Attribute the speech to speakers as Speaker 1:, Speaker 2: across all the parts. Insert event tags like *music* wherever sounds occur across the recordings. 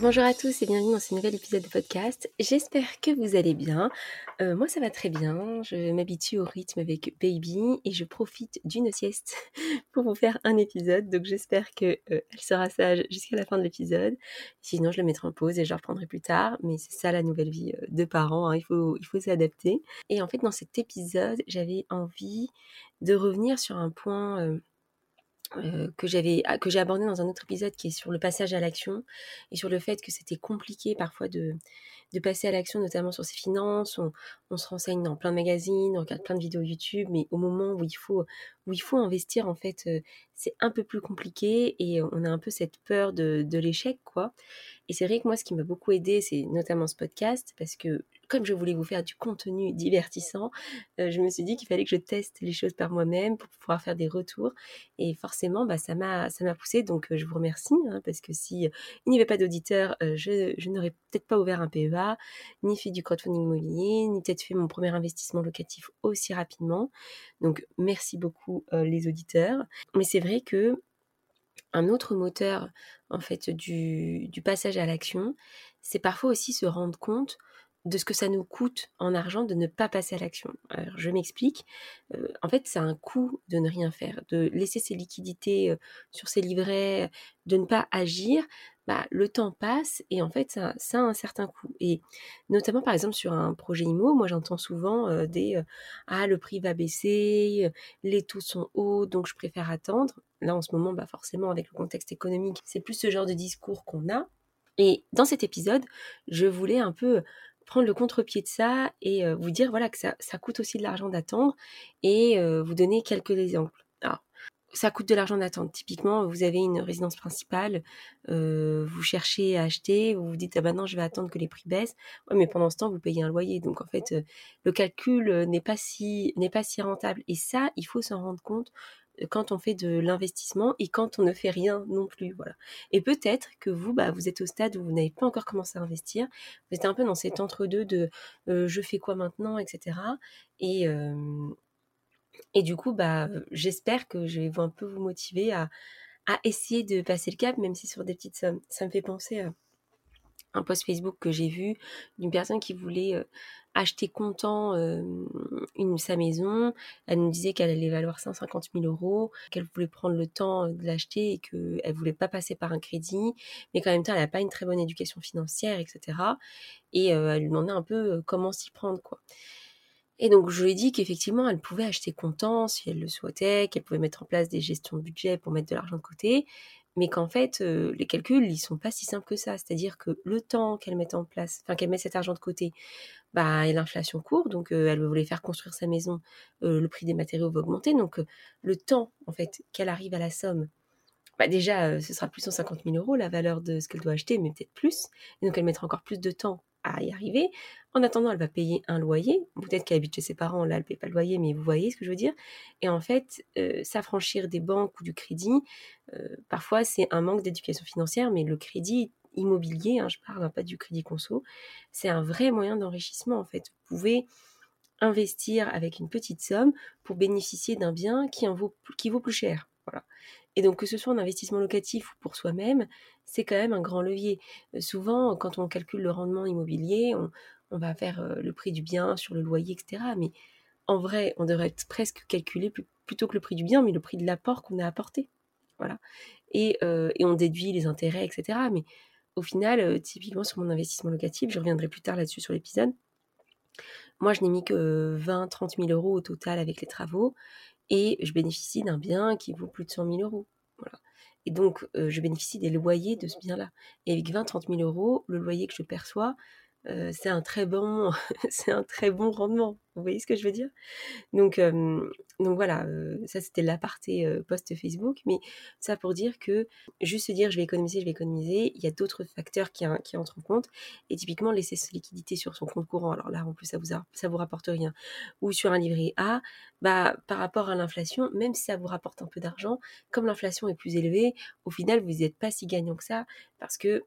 Speaker 1: Bonjour à tous et bienvenue dans ce nouvel épisode de podcast. J'espère que vous allez bien. Euh, moi ça va très bien, je m'habitue au rythme avec Baby et je profite d'une sieste *laughs* pour vous faire un épisode. Donc j'espère qu'elle euh, sera sage jusqu'à la fin de l'épisode. Sinon je le mettrai en pause et je reprendrai plus tard. Mais c'est ça la nouvelle vie euh, de parents, hein. il faut, il faut s'adapter. Et en fait dans cet épisode j'avais envie de revenir sur un point que j'avais que j'ai abordé dans un autre épisode qui est sur le passage à l'action et sur le fait que c'était compliqué parfois de, de passer à l'action notamment sur ses finances. On, on, se renseigne dans plein de magazines on regarde plein de vidéos YouTube mais au moment où il faut où il faut investir en fait euh, c'est un peu plus compliqué et on a un peu cette peur de, de l'échec quoi. Et c'est vrai que moi ce qui m'a beaucoup aidé c'est notamment ce podcast parce que comme je voulais vous faire du contenu divertissant, euh, je me suis dit qu'il fallait que je teste les choses par moi-même pour pouvoir faire des retours. Et forcément, bah, ça m'a poussé. Donc, euh, je vous remercie hein, parce que si euh, il n'y avait pas d'auditeurs, je, n'aurais peut-être pas ouvert un PEA, ni fait du crowdfunding immobilier, ni peut-être fait mon premier investissement locatif aussi rapidement. Donc, merci beaucoup les auditeurs. Mais c'est vrai que un autre moteur en fait du passage à l'action, c'est parfois aussi se rendre compte de ce que ça nous coûte en argent de ne pas passer à l'action. Alors, je m'explique. Euh, en fait, c'est un coût de ne rien faire, de laisser ses liquidités euh, sur ses livrets, de ne pas agir. Bah, le temps passe et en fait, ça, ça, a un certain coût. Et notamment, par exemple, sur un projet IMO, moi, j'entends souvent euh, des Ah, le prix va baisser, les taux sont hauts, donc je préfère attendre. Là, en ce moment, bah, forcément, avec le contexte économique, c'est plus ce genre de discours qu'on a. Et dans cet épisode, je voulais un peu prendre le contre-pied de ça et vous dire voilà que ça, coûte aussi de l'argent d'attendre et vous donner quelques exemples. Alors, ça coûte de l'argent d'attendre. Typiquement, vous avez une résidence principale, vous cherchez à acheter, vous vous dites ah ben non je vais attendre que les prix baissent. Mais pendant ce temps vous payez un loyer, donc en fait le calcul n'est pas si n'est pas si rentable. Et ça, il faut s'en rendre compte quand on fait de l'investissement et quand on ne fait rien non plus. Voilà. Et peut-être que vous, bah, vous êtes au stade où vous n'avez pas encore commencé à investir. Vous êtes un peu dans cet entre-deux de euh, je fais quoi maintenant, etc. Et, euh, et du coup, bah, j'espère que je vais un peu vous motiver à, à essayer de passer le cap, même si sur des petites sommes. Ça me fait penser à un post Facebook que j'ai vu d'une personne qui voulait acheter comptant une, sa maison. Elle nous disait qu'elle allait valoir 150 000 euros, qu'elle voulait prendre le temps de l'acheter et qu'elle voulait pas passer par un crédit, mais qu'en même temps, elle n'a pas une très bonne éducation financière, etc. Et elle lui demandait un peu comment s'y prendre, quoi. Et donc, je lui ai dit qu'effectivement, elle pouvait acheter comptant si elle le souhaitait, qu'elle pouvait mettre en place des gestions de budget pour mettre de l'argent de côté, mais qu'en fait, les calculs, ils sont pas si simples que ça. C'est-à-dire que le temps qu'elle met en place, enfin qu'elle met cet argent de côté, bah, l'inflation court, donc elle voulait faire construire sa maison, le prix des matériaux va augmenter, donc le temps, en fait, qu'elle arrive à la somme, bah déjà, ce sera plus de 150 000 euros la valeur de ce qu'elle doit acheter, mais peut-être plus, et donc elle mettra encore plus de temps à y arriver. En attendant, elle va payer un loyer. Peut-être qu'elle habite chez ses parents, là, elle ne paye pas le loyer, mais vous voyez ce que je veux dire. Et en fait, euh, s'affranchir des banques ou du crédit, euh, parfois c'est un manque d'éducation financière, mais le crédit immobilier, hein, je parle pas du crédit conso, c'est un vrai moyen d'enrichissement en fait. Vous pouvez investir avec une petite somme pour bénéficier d'un bien qui, en vaut, qui vaut plus cher. Voilà. Et donc que ce soit un investissement locatif ou pour soi-même, c'est quand même un grand levier. Euh, souvent, quand on calcule le rendement immobilier, on, va faire euh, le prix du bien sur le loyer, etc. Mais en vrai, on devrait presque calculer plutôt que le prix du bien, mais le prix de l'apport qu'on a apporté. Voilà. Et, euh, et, on déduit les intérêts, etc. Mais au final, typiquement sur mon investissement locatif, je reviendrai plus tard là-dessus sur l'épisode. Moi, je n'ai mis que 20-30 000 euros au total avec les travaux et je bénéficie d'un bien qui vaut plus de 100 000 euros. Voilà. Et donc, je bénéficie des loyers de ce bien-là. Et avec 20-30 000 euros, le loyer que je perçois, *laughs* c'est un très bon, rendement. Vous voyez ce que je veux dire? Donc, voilà, ça c'était l'aparté post Facebook, mais ça pour dire que juste se dire je vais économiser, je vais économiser, il y a d'autres facteurs qui, qui, entrent en compte. Et typiquement laisser sa liquidité sur son compte courant, alors là en plus ça vous ça vous rapporte rien, ou sur un livret A, bah par rapport à l'inflation, même si ça vous rapporte un peu d'argent, comme l'inflation est plus élevée, au final vous n'êtes pas si gagnant que ça parce que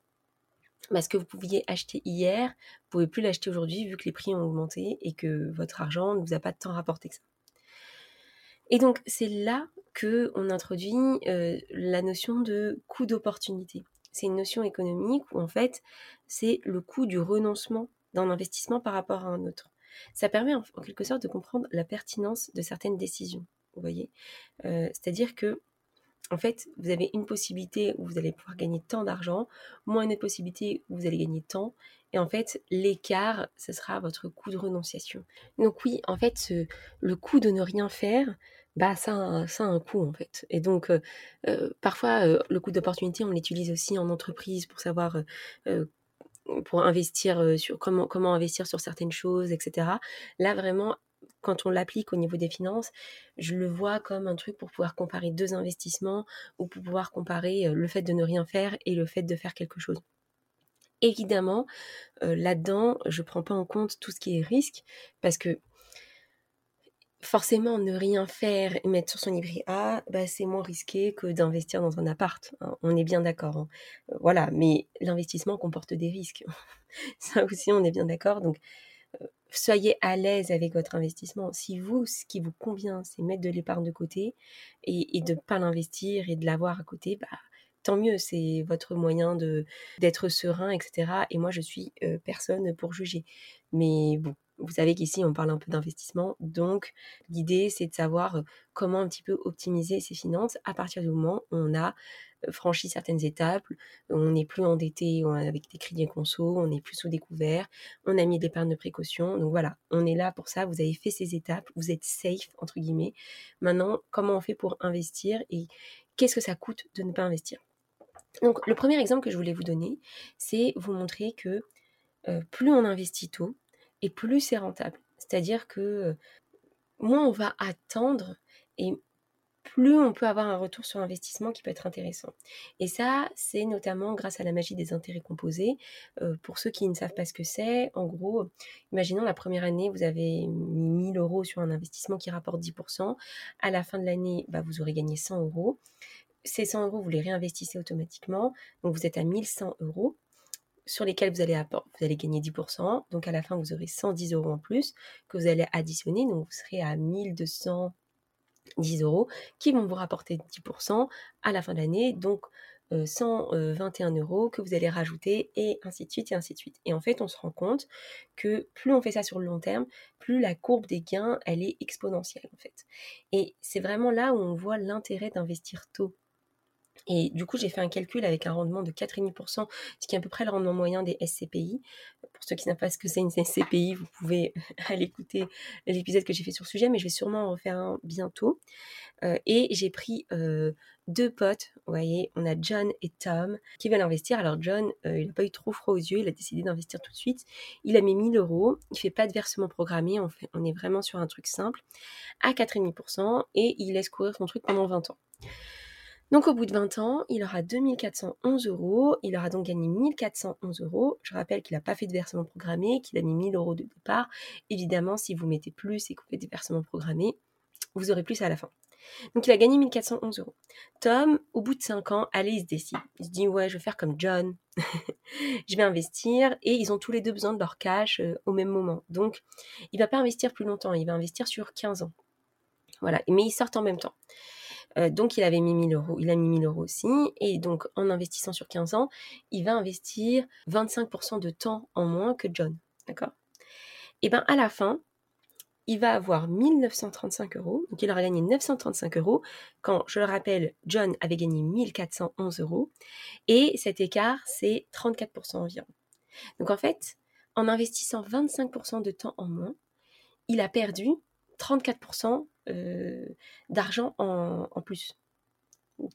Speaker 1: bah, ce que vous pouviez acheter hier, vous pouvez plus l'acheter aujourd'hui vu que les prix ont augmenté et que votre argent ne vous a pas tant rapporté que ça. Et donc c'est là que on introduit euh, la notion de coût d'opportunité. C'est une notion économique où en fait c'est le coût du renoncement d'un investissement par rapport à un autre. Ça permet en, quelque sorte de comprendre la pertinence de certaines décisions. Vous voyez, euh, c'est-à-dire que en fait, vous avez une possibilité où vous allez pouvoir gagner tant d'argent, moins une possibilité où vous allez gagner tant. Et en fait, l'écart, ce sera votre coût de renonciation. Donc oui, en fait, le coût de ne rien faire, bah ça, a un coût en fait. Et donc, euh, euh, parfois, euh, le coût d'opportunité, on l'utilise aussi en entreprise pour savoir pour investir sur comment investir sur certaines choses, etc. Là, vraiment, quand on l'applique au niveau des finances, je le vois comme un truc pour pouvoir comparer deux investissements ou pour pouvoir comparer le fait de ne rien faire et le fait de faire quelque chose. Évidemment, là-dedans, je ne prends pas en compte tout ce qui est risque parce que forcément, ne rien faire et mettre sur son livret A, bah, c'est moins risqué que d'investir dans un appart. Hein. On est bien d'accord. Hein. Voilà, mais l'investissement comporte des risques. *laughs* Ça aussi, on est bien d'accord. Donc, soyez à l'aise avec votre investissement. Si vous, ce qui vous convient, c'est mettre de l'épargne de côté et, de ne pas l'investir et de l'avoir à côté, bah, tant mieux, c'est votre moyen d'être serein, etc. Et moi, je suis euh, personne pour juger. Mais bon, vous savez qu'ici, on parle un peu d'investissement. Donc, l'idée, c'est de savoir euh, comment un petit peu optimiser ses finances à partir du moment où on a franchi certaines étapes, on n'est plus endetté avec des crédits conso, on n'est plus sous découvert, on a mis de l'épargne de précaution. Donc voilà, on est là pour ça, vous avez fait ces étapes, vous êtes safe, entre guillemets. Maintenant, comment on fait pour investir et qu'est-ce que ça coûte de ne pas investir? Donc le premier exemple que je voulais vous donner, c'est vous montrer que euh, plus on investit tôt et plus c'est rentable. C'est-à-dire que euh, moins on va attendre et plus on peut avoir un retour sur investissement qui peut être intéressant. Et ça, c'est notamment grâce à la magie des intérêts composés. Euh, pour ceux qui ne savent pas ce que c'est, en gros, imaginons la première année, vous avez mis 1000 euros sur un investissement qui rapporte 10%. À la fin de l'année, bah, vous aurez gagné 100 euros. Ces 100 euros, vous les réinvestissez automatiquement. Donc vous êtes à 1100 euros sur lesquels vous allez, gagner 10%. Donc à la fin, vous aurez 110 euros en plus que vous allez additionner. Donc vous serez à 1200 10 euros qui vont vous rapporter 10% à la fin de l'année, donc 121 euh, euros que vous allez rajouter et ainsi de suite et ainsi de suite. Et en fait, on se rend compte que plus on fait ça sur le long terme, plus la courbe des gains, elle est exponentielle en fait. Et c'est vraiment là où on voit l'intérêt d'investir tôt et du coup, j'ai fait un calcul avec un rendement de 4,5%, ce qui est à peu près le rendement moyen des SCPI. Pour ceux qui ne savent pas ce que c'est une SCPI, vous pouvez *laughs* aller écouter l'épisode que j'ai fait sur le sujet, mais je vais sûrement en refaire un bientôt. Euh, et j'ai pris euh, deux potes, vous voyez, on a John et Tom qui veulent investir. Alors John, euh, il n'a pas eu trop froid aux yeux, il a décidé d'investir tout de suite. Il a mis 1000 euros, il fait pas de versement programmé, on, est vraiment sur un truc simple, à 4,5% et il laisse courir son truc pendant 20 ans. Donc au bout de 20 ans, il aura 2411 euros, il aura donc gagné 1411 euros. Je rappelle qu'il n'a pas fait de versement programmé, qu'il a mis 1000 euros de départ. Évidemment, si vous mettez plus et que vous faites des versements programmés, vous aurez plus à la fin. Donc il a gagné 1411 euros. Tom, au bout de 5 ans, allez, il se décide. Il se dit ouais, je vais faire comme John. *laughs* je vais investir et ils ont tous les deux besoin de leur cash euh, au même moment. Donc il va pas investir plus longtemps, il va investir sur 15 ans. Voilà, mais ils sortent en même temps. Euh, donc il avait mis 1000 euros, il a mis 1000 euros aussi, et donc en investissant sur 15 ans, il va investir 25% de temps en moins que John, d'accord? Et bien à la fin, il va avoir 1935 euros, donc il aura gagné 935 euros, quand, je le rappelle, John avait gagné 1411 euros, et cet écart, c'est 34% environ. Donc en fait, en investissant 25% de temps en moins, il a perdu 34% euh, d'argent en, plus.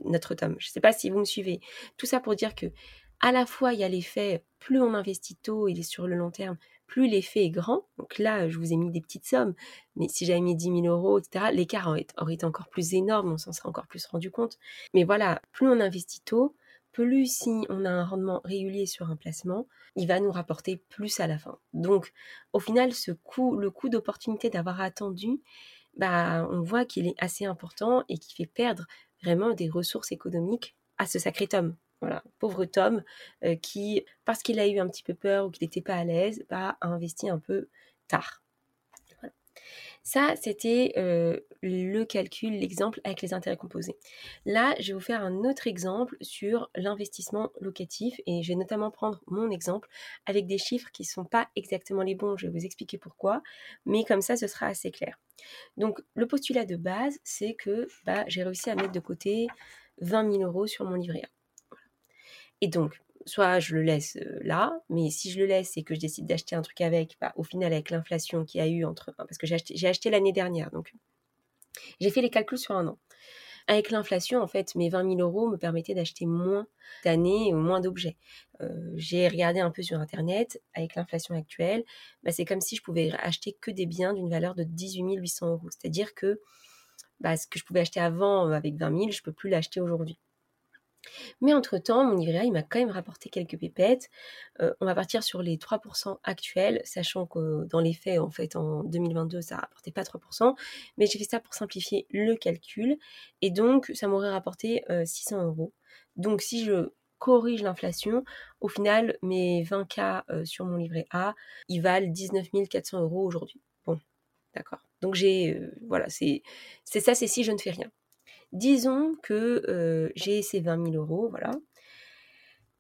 Speaker 1: Notre tome. Je ne sais pas si vous me suivez. Tout ça pour dire que à la fois, il y a l'effet, plus on investit tôt et sur le long terme, plus l'effet est grand. Donc là, je vous ai mis des petites sommes, mais si j'avais mis 10 000 euros, etc., l'écart aurait, été encore plus énorme, on s'en serait encore plus rendu compte. Mais voilà, plus on investit tôt, plus si on a un rendement régulier sur un placement, il va nous rapporter plus à la fin. Donc, au final, ce coût, le coût d'opportunité d'avoir attendu, bah, on voit qu'il est assez important et qui fait perdre vraiment des ressources économiques à ce sacré Tom. Voilà, pauvre Tom euh, qui, parce qu'il a eu un petit peu peur ou qu'il n'était pas à l'aise, bah, a investi un peu tard. Ça, c'était euh, le calcul, l'exemple avec les intérêts composés. Là, je vais vous faire un autre exemple sur l'investissement locatif et je vais notamment prendre mon exemple avec des chiffres qui ne sont pas exactement les bons. Je vais vous expliquer pourquoi, mais comme ça, ce sera assez clair. Donc, le postulat de base, c'est que bah, j'ai réussi à mettre de côté 20 000 euros sur mon livret. Et donc, soit je le laisse là, mais si je le laisse et que je décide d'acheter un truc avec, bah, au final, avec l'inflation qu'il y a eu entre. Parce que j'ai acheté, acheté l'année dernière, donc j'ai fait les calculs sur un an. Avec l'inflation, en fait, mes 20 000 euros me permettaient d'acheter moins d'années ou moins d'objets. j'ai regardé un peu sur Internet, avec l'inflation actuelle, bah, c'est comme si je pouvais acheter que des biens d'une valeur de 18 800 euros. C'est-à-dire que bah, ce que je pouvais acheter avant avec 20 000, je ne peux plus l'acheter aujourd'hui. Mais entre-temps, mon livret A, il m'a quand même rapporté quelques pépettes. Euh, on va partir sur les 3% actuels, sachant que dans les faits, en fait, en 2022, ça rapportait pas 3%. Mais j'ai fait ça pour simplifier le calcul. Et donc, ça m'aurait rapporté 600 euh, euros. Donc, si je corrige l'inflation, au final, mes 20K euh, sur mon livret A, ils valent 19 400 euros aujourd'hui. Bon, d'accord. Donc, j'ai, voilà, c'est ça, c'est si je ne fais rien. Disons que j'ai ces 20 000 euros, voilà.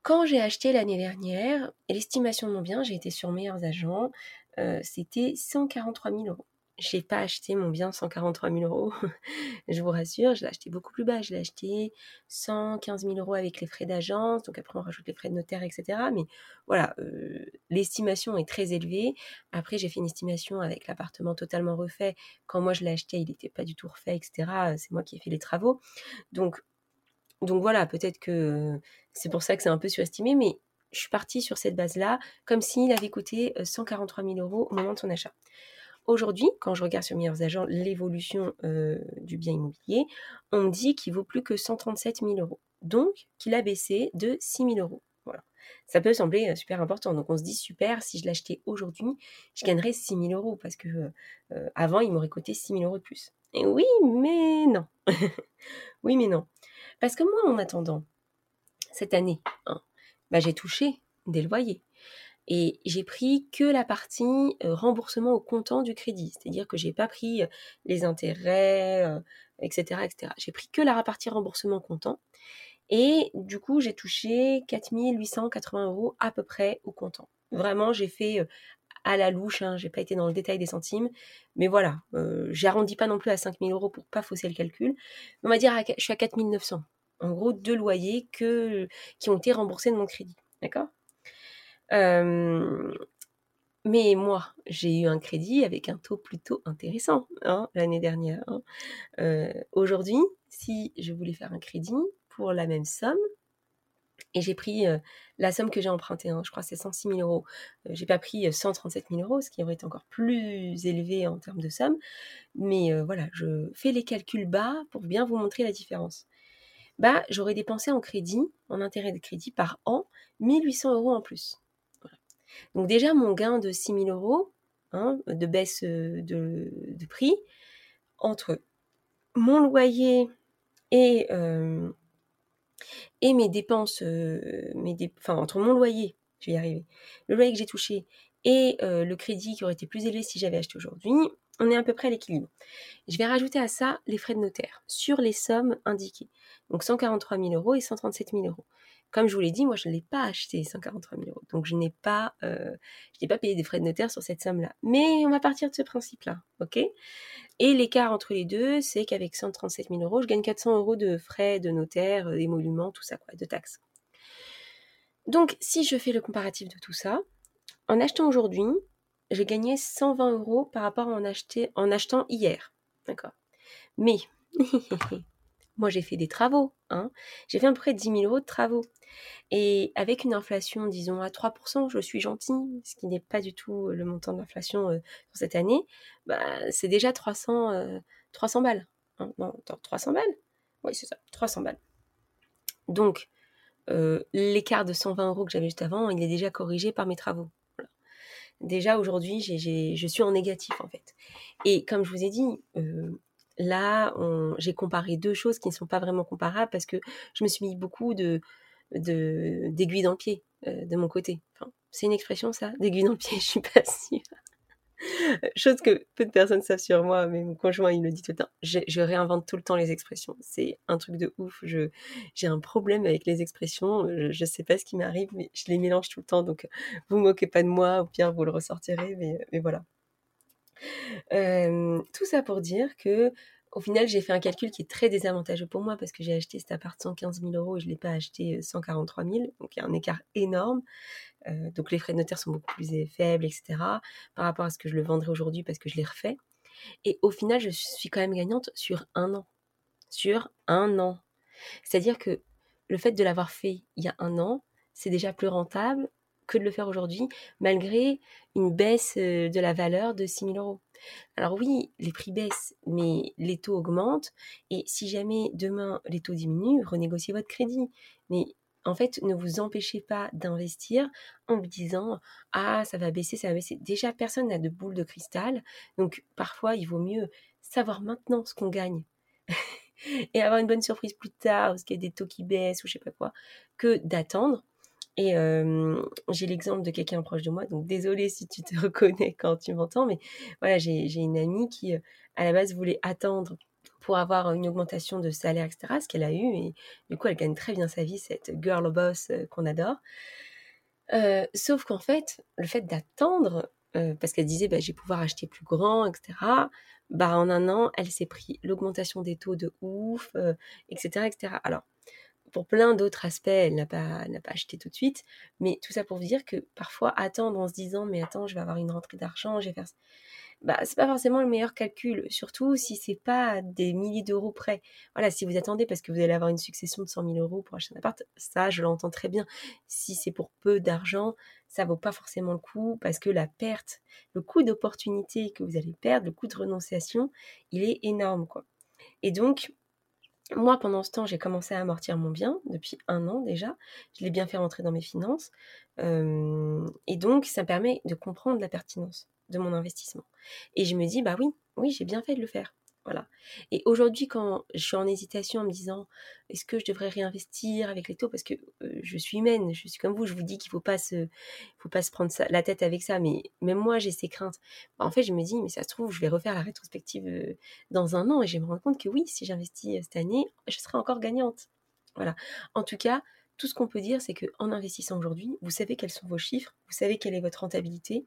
Speaker 1: Quand j'ai acheté l'année dernière, l'estimation de mon bien, j'ai été sur Meilleurs Agents, euh, c'était 143 000 euros j'ai pas acheté mon bien 143 000 euros, *laughs* je vous rassure, je l'ai acheté beaucoup plus bas, je l'ai acheté 115 000 euros avec les frais d'agence, donc après on rajoute les frais de notaire, etc. Mais voilà, euh, l'estimation est très élevée. Après j'ai fait une estimation avec l'appartement totalement refait. Quand moi je l'ai acheté, il n'était pas du tout refait, etc. C'est moi qui ai fait les travaux. Donc, donc voilà, peut-être que c'est pour ça que c'est un peu surestimé, mais je suis partie sur cette base-là, comme s'il avait coûté 143 000 euros au moment de son achat. Aujourd'hui, quand je regarde sur Meilleurs Agents l'évolution euh, du bien immobilier, on me dit qu'il vaut plus que 137 000 euros. Donc, qu'il a baissé de 6 000 euros. Voilà. Ça peut sembler euh, super important. Donc, on se dit super, si je l'achetais aujourd'hui, je gagnerais 6 000 euros parce que euh, avant, il m'aurait coûté 6 000 euros de plus. Et oui, mais non. *laughs* oui, mais non. Parce que moi, en attendant, cette année, hein, bah, j'ai touché des loyers. Et j'ai pris que la partie remboursement au comptant du crédit, c'est-à-dire que j'ai pas pris les intérêts, etc., etc. J'ai pris que la partie remboursement comptant. Et du coup, j'ai touché 4880 euros à peu près au comptant. Vraiment, j'ai fait à la louche, hein, j'ai pas été dans le détail des centimes, mais voilà, euh, j'arrondis pas non plus à 5000 euros pour pas fausser le calcul. On va dire, je suis à 4900. En gros, deux loyers qui ont été remboursés de mon crédit. D'accord? Mais moi, j'ai eu un crédit avec un taux plutôt intéressant hein, l'année dernière. Hein. Aujourd'hui, si je voulais faire un crédit pour la même somme, et j'ai pris la somme que j'ai empruntée, hein, je crois c'est 106 000 euros. j'ai pas pris 137 000 euros, ce qui aurait été encore plus élevé en termes de somme. Mais voilà, je fais les calculs bas pour bien vous montrer la différence. Bah, j'aurais dépensé en crédit, en intérêt de crédit par an, 1800 euros en plus. Donc déjà, mon gain de 6 000 euros hein, de baisse euh, de, prix entre mon loyer et, euh, mes dépenses, euh, entre mon loyer, je vais y arriver, le loyer que j'ai touché et le crédit qui aurait été plus élevé si j'avais acheté aujourd'hui, on est à peu près à l'équilibre. Je vais rajouter à ça les frais de notaire sur les sommes indiquées. Donc 143 000 euros et 137 000 euros. Comme je vous l'ai dit, moi je ne l'ai pas acheté 143 000 euros. Donc je n'ai pas, euh, payé des frais de notaire sur cette somme-là. Mais on va partir de ce principe-là, ok? Et l'écart entre les deux, c'est qu'avec 137 000 euros, je gagne 400 euros de frais de notaire, euh, d'émoluments, tout ça, quoi, de taxes. Donc si je fais le comparatif de tout ça, en achetant aujourd'hui, j'ai gagné 120 euros par rapport à en, en achetant hier. D'accord? Mais *laughs* moi j'ai fait des travaux, hein. j'ai fait à peu près 10 000 euros de travaux. Et avec une inflation, disons, à 3%, je suis gentille, ce qui n'est pas du tout le montant de l'inflation pour cette année, bah, c'est déjà 300, 300 balles. Hein. non, 300 balles? Oui, c'est ça, 300 balles. Donc, l'écart de 120 euros que j'avais juste avant, il est déjà corrigé par mes travaux. Déjà aujourd'hui, je suis en négatif en fait. Et comme je vous ai dit, là, j'ai comparé deux choses qui ne sont pas vraiment comparables parce que je me suis mis beaucoup de d'aiguilles dans le pied de mon côté. c'est une expression ça, d'aiguilles dans le pied, *laughs* je suis pas sûre. Chose que peu de personnes savent sur moi, mais mon conjoint il le dit tout le temps. Je, réinvente tout le temps les expressions. C'est un truc de ouf. j'ai un problème avec les expressions. Je, ne sais pas ce qui m'arrive, mais je les mélange tout le temps. Donc vous moquez pas de moi, ou pire vous le ressortirez. Mais, voilà. Tout ça pour dire que au final, j'ai fait un calcul qui est très désavantageux pour moi parce que j'ai acheté cet appart 115 000 euros et je ne l'ai pas acheté 143 000. Donc il y a un écart énorme. Donc les frais de notaire sont beaucoup plus faibles, etc. par rapport à ce que je le vendrais aujourd'hui parce que je l'ai refait. Et au final, je suis quand même gagnante sur un an. Sur un an. C'est-à-dire que le fait de l'avoir fait il y a un an, c'est déjà plus rentable que de le faire aujourd'hui, malgré une baisse euh, de la valeur de 6 000 euros. Alors oui, les prix baissent, mais les taux augmentent, et si jamais demain les taux diminuent, renégociez votre crédit. Mais en fait, ne vous empêchez pas d'investir en vous disant ah ça va baisser, ça va baisser. Déjà personne n'a de boule de cristal, donc parfois il vaut mieux savoir maintenant ce qu'on gagne *laughs* et avoir une bonne surprise plus tard parce qu'il y a des taux qui baissent ou je sais pas quoi, que d'attendre. Et j'ai l'exemple de quelqu'un proche de moi, donc désolé si tu te *laughs* reconnais quand tu m'entends, mais voilà, j'ai une amie qui à la base voulait attendre pour avoir une augmentation de salaire, etc., ce qu'elle a eu. Et du coup, elle gagne très bien sa vie, cette girl boss euh, qu'on adore. Euh, sauf qu'en fait, le fait d'attendre, euh, parce qu'elle disait, bah, je vais pouvoir acheter plus grand, etc., bah, en un an, elle s'est pris l'augmentation des taux de ouf, etc., etc. Alors, pour plein d'autres aspects, elle n'a pas, acheté tout de suite, mais tout ça pour vous dire que parfois attendre en se disant, mais attends, je vais avoir une rentrée d'argent, je vais faire bah, c'est pas forcément le meilleur calcul, surtout si c'est pas des milliers d'euros près. Voilà, si vous attendez parce que vous allez avoir une succession de 100 000 euros pour acheter un appart, ça, je l'entends très bien. Si c'est pour peu d'argent, ça vaut pas forcément le coup parce que la perte, le coût d'opportunité que vous allez perdre, le coût de renonciation, il est énorme, quoi. Et donc, moi, pendant ce temps, j'ai commencé à amortir mon bien depuis un an déjà. Je l'ai bien fait rentrer dans mes finances. Et donc, ça me permet de comprendre la pertinence de mon investissement. Et je me dis, bah oui, oui, j'ai bien fait de le faire. Voilà. Et aujourd'hui, quand je suis en hésitation en me disant, est-ce que je devrais réinvestir avec les taux? Parce que je suis humaine, je suis comme vous, je vous dis qu'il ne faut pas se, faut pas se prendre la tête avec ça, mais même moi, j'ai ces craintes. Bah, en fait, je me dis, mais ça se trouve, je vais refaire la rétrospective dans un an et je vais me rendre compte que oui, si j'investis cette année, je serai encore gagnante. Voilà. En tout cas, tout ce qu'on peut dire, c'est qu'en investissant aujourd'hui, vous savez quels sont vos chiffres, vous savez quelle est votre rentabilité,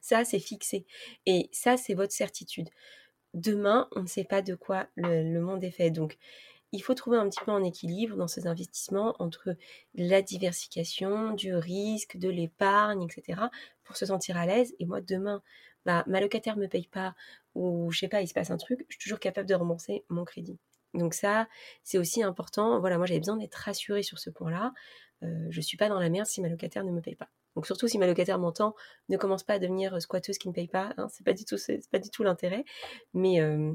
Speaker 1: ça, c'est fixé. Et ça, c'est votre certitude. Demain, on ne sait pas de quoi le, monde est fait. Donc, il faut trouver un petit peu un équilibre dans ces investissements entre la diversification, du risque, de l'épargne, etc. pour se sentir à l'aise. Et moi, demain, bah, ma locataire ne me paye pas ou je sais pas, il se passe un truc, je suis toujours capable de rembourser mon crédit. Donc ça, c'est aussi important. Voilà, moi j'avais besoin d'être rassurée sur ce point-là. Euh, je suis pas dans la merde si ma locataire ne me paye pas. Surtout si ma locataire m'entend, ne commence pas à devenir euh, squatteuse qui ne paye pas. Hein, c'est pas du tout, c'est pas du tout l'intérêt. Mais euh,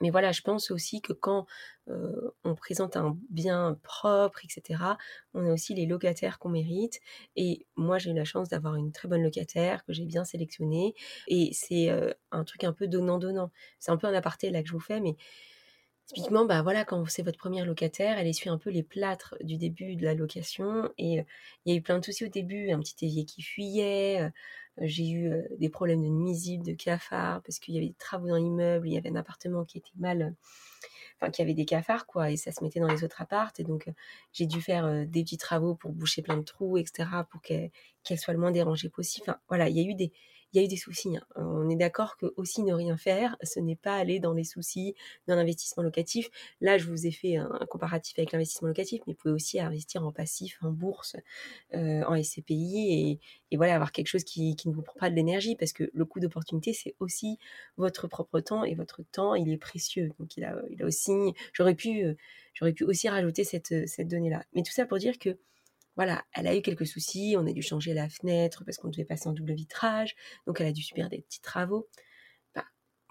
Speaker 1: mais voilà, je pense aussi que quand euh, on présente un bien propre, etc., on a aussi les locataires qu'on mérite. Et moi, j'ai eu la chance d'avoir une très bonne locataire que j'ai bien sélectionnée. Et c'est un truc un peu donnant-donnant. C'est un peu un aparté là que je vous fais, mais Typiquement, bah voilà, quand c'est votre première locataire, elle essuie un peu les plâtres du début de la location. Et il y a eu plein de soucis au début, un petit évier qui fuyait. j'ai eu des problèmes de nuisibles, de cafards, parce qu'il y avait des travaux dans l'immeuble, il y avait un appartement qui était mal, enfin qui avait des cafards, quoi, et ça se mettait dans les autres appartes. Et donc j'ai dû faire des petits travaux pour boucher plein de trous, etc., pour qu'elle soit le moins dérangée possible. Enfin voilà, il y a eu des, il y a eu des soucis. Hein. On est d'accord que aussi ne rien faire, ce n'est pas aller dans les soucis d'un investissement locatif. Là, je vous ai fait un, comparatif avec l'investissement locatif, mais vous pouvez aussi investir en passif, en bourse, euh, en SCPI et, voilà, avoir quelque chose qui, ne vous prend pas de l'énergie parce que le coût d'opportunité, c'est aussi votre propre temps et votre temps, il est précieux. Donc, il a, a aussi, j'aurais pu, euh, j'aurais aussi rajouter cette, cette donnée-là. Mais tout ça pour dire que voilà, elle a eu quelques soucis, on a dû changer la fenêtre parce qu'on devait passer en double vitrage, donc elle a dû subir des petits travaux.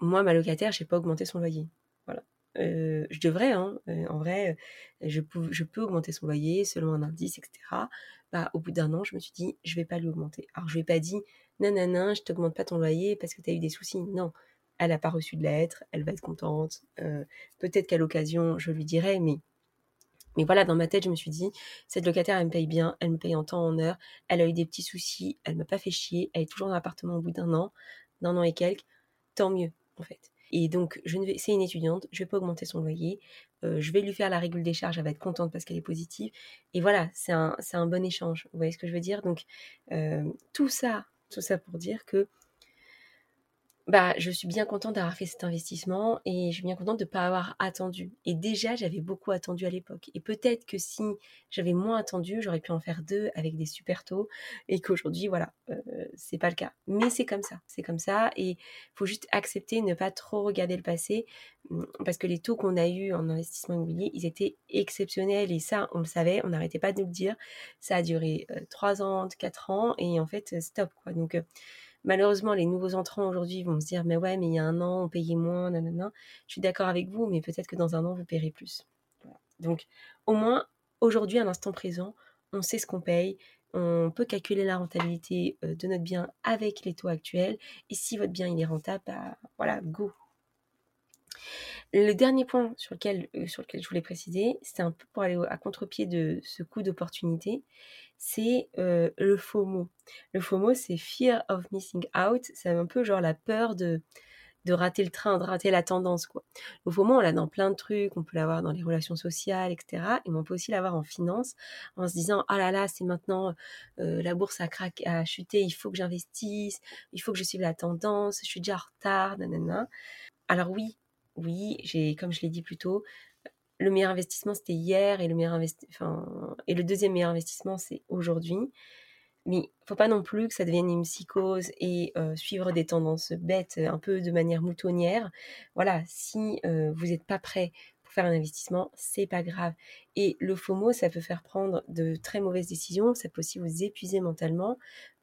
Speaker 1: Moi, ma locataire, je n'ai pas augmenté son loyer. Voilà. Euh, je devrais, hein, euh, en vrai, je peux, je peux augmenter son loyer selon un indice, etc. Bah, au bout d'un an, je me suis dit, je vais pas lui augmenter. Alors, je lui ai pas dit, nanana, je t'augmente pas ton loyer parce que tu as eu des soucis. Non, elle n'a pas reçu de lettre, elle va être contente. Euh, peut-être qu'à l'occasion, je lui dirai, mais mais voilà, dans ma tête, je me suis dit, cette locataire, elle me paye bien, elle me paye en temps, en heure, elle a eu des petits soucis, elle m'a pas fait chier, elle est toujours dans l'appartement au bout d'un an, d'un an et quelques, tant mieux, en fait. Et donc, je ne c'est une étudiante, je vais pas augmenter son loyer, euh, je vais lui faire la régule des charges, elle va être contente parce qu'elle est positive. Et voilà, c'est un, c'est un bon échange. Vous voyez ce que je veux dire? Donc, euh, tout ça, tout ça pour dire que bah, je suis bien contente d'avoir fait cet investissement et je suis bien contente de ne pas avoir attendu. Et déjà, j'avais beaucoup attendu à l'époque. Et peut-être que si j'avais moins attendu, j'aurais pu en faire deux avec des super taux et qu'aujourd'hui, voilà, euh, c'est pas le cas. Mais c'est comme ça, c'est comme ça et il faut juste accepter, ne pas trop regarder le passé mmh, parce que les taux qu'on a eus en investissement immobilier, ils étaient exceptionnels et ça, on le savait, on n'arrêtait pas de nous le dire. Ça a duré euh, trois ans, quatre ans et en fait, stop quoi. Donc, euh, Malheureusement, les nouveaux entrants aujourd'hui vont se dire, mais ouais, mais il y a un an, on payait moins, nanana. Je suis d'accord avec vous, mais peut-être que dans un an, vous paierez plus. Donc, au moins, aujourd'hui, à l'instant présent, on sait ce qu'on paye, on peut calculer la rentabilité euh, de notre bien avec les taux actuels. Et si votre bien est rentable, bah, voilà, go. Le dernier point sur lequel, euh, sur lequel je voulais préciser, c'est un peu pour aller à contre-pied de ce coup d'opportunité, c'est euh, le FOMO. Le FOMO, c'est Fear of Missing Out. C'est un peu genre la peur de, de rater le train, de rater la tendance. Quoi. Le FOMO, on l'a dans plein de trucs. On peut l'avoir dans les relations sociales, etc. Et on peut aussi l'avoir en finance en se disant Ah là là, c'est maintenant euh, la bourse a, craqué, a chuté, il faut que j'investisse, il faut que je suive la tendance, je suis déjà en retard. Alors oui, oui, j'ai, comme je l'ai dit plus tôt, le meilleur investissement c'était hier et le deuxième meilleur investissement c'est aujourd'hui. Mais faut pas non plus que ça devienne une psychose et euh, suivre des tendances bêtes un peu de manière moutonnière. Voilà, si euh, vous n'êtes pas prêt pour faire un investissement, c'est pas grave. Et le FOMO, ça peut faire prendre de très mauvaises décisions, ça peut aussi vous épuiser mentalement,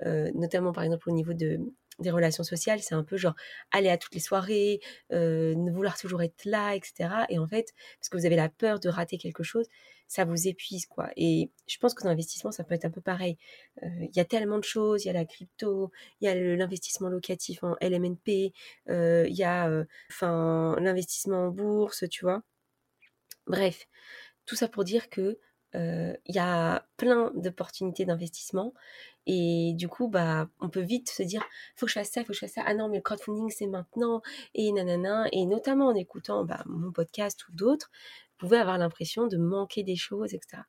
Speaker 1: euh, notamment par exemple au niveau de, des relations sociales, c'est un peu genre aller à toutes les soirées, euh, ne vouloir toujours être là, etc. Et en fait, parce que vous avez la peur de rater quelque chose, ça vous épuise, quoi. Et je pense que dans l'investissement, ça peut être un peu pareil. Euh, il y a tellement de choses, il y a la crypto, il y a l'investissement locatif en LMNP, euh, il y a enfin l'investissement en bourse, tu vois. Bref, tout ça pour dire que il y a plein d'opportunités d'investissement et du coup, bah, on peut vite se dire, faut que je fasse ça, faut que je fasse ça. Ah non, mais le crowdfunding, c'est maintenant. Et nanana. Et notamment en écoutant bah, mon podcast ou d'autres, vous pouvez avoir l'impression de manquer des choses, etc.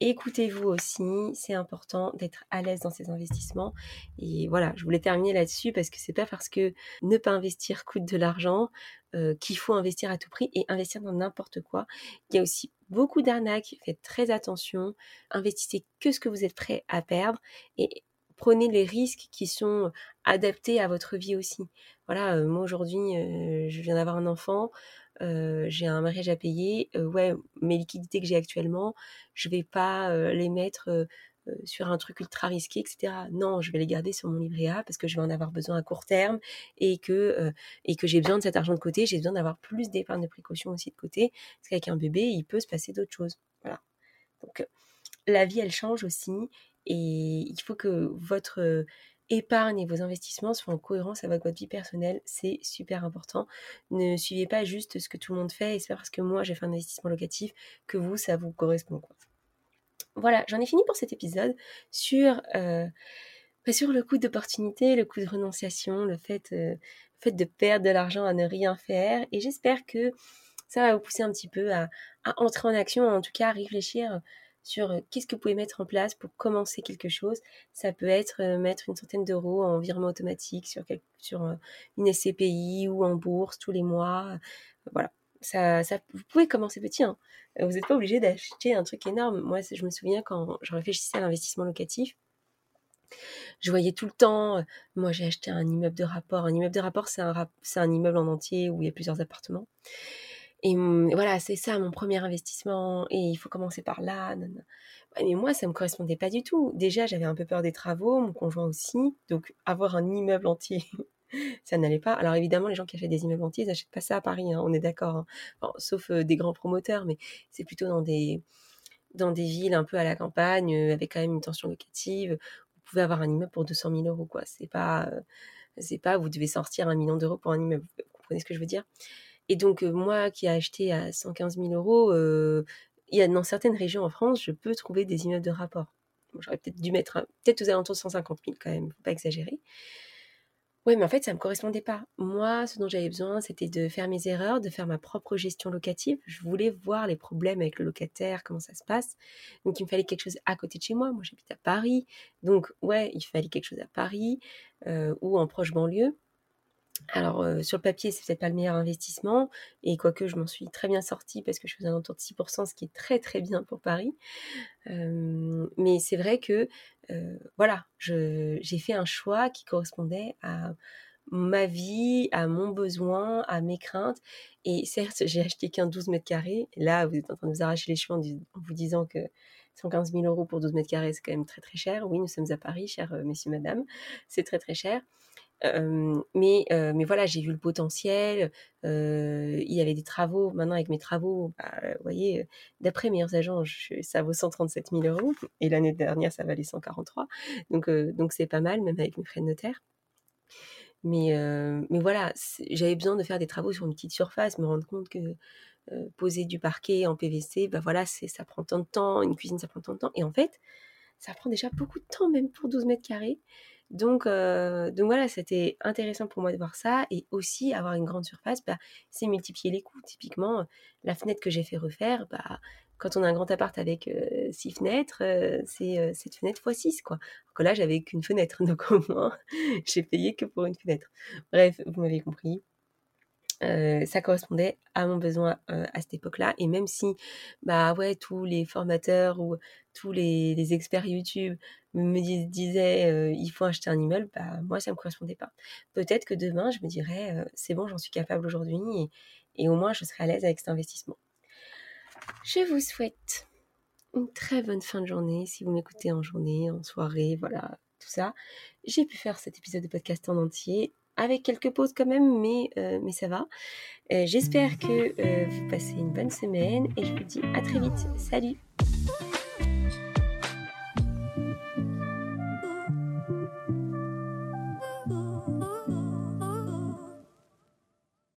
Speaker 1: Écoutez-vous aussi, c'est important d'être à l'aise dans ces investissements. Et voilà, je voulais terminer là-dessus parce que c'est pas parce que ne pas investir coûte de l'argent euh, qu'il faut investir à tout prix et investir dans n'importe quoi. Il y a aussi beaucoup d'arnaques, faites très attention, investissez que ce que vous êtes prêt à perdre et prenez les risques qui sont adaptés à votre vie aussi. Voilà, euh, moi aujourd'hui, euh, je viens d'avoir un enfant, euh, j'ai un mariage à payer, ouais, mes liquidités que j'ai actuellement, je vais pas les mettre sur un truc ultra risqué, etc. Non, je vais les garder sur mon livret A parce que je vais en avoir besoin à court terme et que, et que j'ai besoin de cet argent de côté, j'ai besoin d'avoir plus d'épargne de précaution aussi de côté, parce qu'avec un bébé, il peut se passer d'autres choses. Voilà. Donc, la vie, elle change aussi et il faut que votre épargne et vos investissements soient en cohérence avec votre vie personnelle, c'est super important. Ne suivez pas juste ce que tout le monde fait et c'est parce que moi j'ai fait un investissement locatif que vous, ça vous correspond. Voilà, j'en ai fini pour cet épisode sur, euh, bah, le coût d'opportunité, le coût de renonciation, le fait, euh, de perdre de l'argent à ne rien faire et j'espère que ça va vous pousser un petit peu à, entrer en action, en tout cas à réfléchir sur qu'est-ce que vous pouvez mettre en place pour commencer quelque chose. Ça peut être mettre une centaine d'euros en virement automatique sur une SCPI ou en bourse tous les mois. Voilà. Ça, ça, vous pouvez commencer petit. Hein. Vous n'êtes pas obligé d'acheter un truc énorme. Moi, je me souviens quand je réfléchissais à l'investissement locatif, je voyais tout le temps, moi j'ai acheté un immeuble de rapport. Un immeuble de rapport, c'est un, un immeuble en entier où il y a plusieurs appartements. Et voilà, c'est ça mon premier investissement. Et il faut commencer par là. mais moi, ça me correspondait pas du tout. Déjà, j'avais un peu peur des travaux, mon conjoint aussi. Donc, avoir un immeuble entier, *laughs* ça n'allait pas. Alors, évidemment, les gens qui achètent des immeubles entiers, ils n'achètent pas ça à Paris, hein, on est d'accord. Hein. sauf des grands promoteurs, mais c'est plutôt dans des, dans des villes un peu à la campagne, avec quand même une tension locative, pouvez avoir un immeuble pour 200 000 euros, quoi. C'est pas, euh, c'est pas, vous devez sortir un million d'euros pour un immeuble. Vous comprenez ce que je veux dire? Et donc, euh, moi qui ai acheté à 115 000 euros, euh, il y a dans certaines régions en France, je peux trouver des immeubles de rapport. J'aurais peut-être dû mettre, peut-être aux alentours de 150 000 quand même, faut pas exagérer. Ouais, mais en fait, ça ne me correspondait pas. Moi, ce dont j'avais besoin, c'était de faire mes erreurs, de faire ma propre gestion locative. Je voulais voir les problèmes avec le locataire, comment ça se passe. Donc, il me fallait quelque chose à côté de chez moi. Moi, j'habite à Paris. Donc, ouais, il fallait quelque chose à Paris euh, ou en proche banlieue. Alors, euh, sur le papier, c'est peut-être pas le meilleur investissement. Et quoique, je m'en suis très bien sortie parce que je faisais un entour de 6%, ce qui est très, très bien pour Paris. Euh, mais c'est vrai que euh, voilà, j'ai fait un choix qui correspondait à ma vie, à mon besoin, à mes craintes. Et certes, j'ai acheté qu'un 12 mètres carrés. Là, vous êtes en train de vous arracher les cheveux en, vous disant que 115 000 euros pour 12 mètres carrés, c'est quand même très très cher. Oui, nous sommes à Paris, chers euh, messieurs, madame. C'est très très cher mais, mais voilà, j'ai vu le potentiel. il y avait des travaux. Maintenant, avec mes travaux, bah, vous voyez, d'après meilleurs agents, ça vaut 137 000 euros. *laughs* Et l'année dernière, ça valait 143. Donc, donc c'est pas mal, même avec mes frais de notaire. Mais, mais voilà, j'avais besoin de faire des travaux sur une petite surface, me rendre compte que poser du parquet en PVC, bah voilà, ça prend tant de temps. Une cuisine, ça prend tant de temps. Et en fait, ça prend déjà beaucoup de temps, même pour 12 mètres carrés. Donc, euh, donc voilà, c'était intéressant pour moi de voir ça. Et aussi, avoir une grande surface, bah, c'est multiplier les coûts. Typiquement, la fenêtre que j'ai fait refaire, bah, quand on a un grand appart avec euh, six fenêtres, euh, c'est cette fenêtre x 6. Quoi. Alors que là, j'avais qu'une fenêtre. *laughs* Donc au moins, j'ai payé que pour une fenêtre. Bref, vous m'avez compris. Euh, ça correspondait à mon besoin euh, à cette époque-là. Et même si, bah ouais, tous les formateurs ou tous les, experts YouTube me disaient euh, il faut acheter un immeuble, bah moi ça me correspondait pas. Peut-être que demain je me dirais c'est bon, j'en suis capable aujourd'hui et, et, au moins je serai à l'aise avec cet investissement. Je vous souhaite une très bonne fin de journée si vous m'écoutez en journée, en soirée, voilà, tout ça. J'ai pu faire cet épisode de podcast en entier avec quelques pauses quand même, mais, euh, ça va. Euh, j'espère que euh, vous passez une bonne semaine et je vous dis à très vite. Salut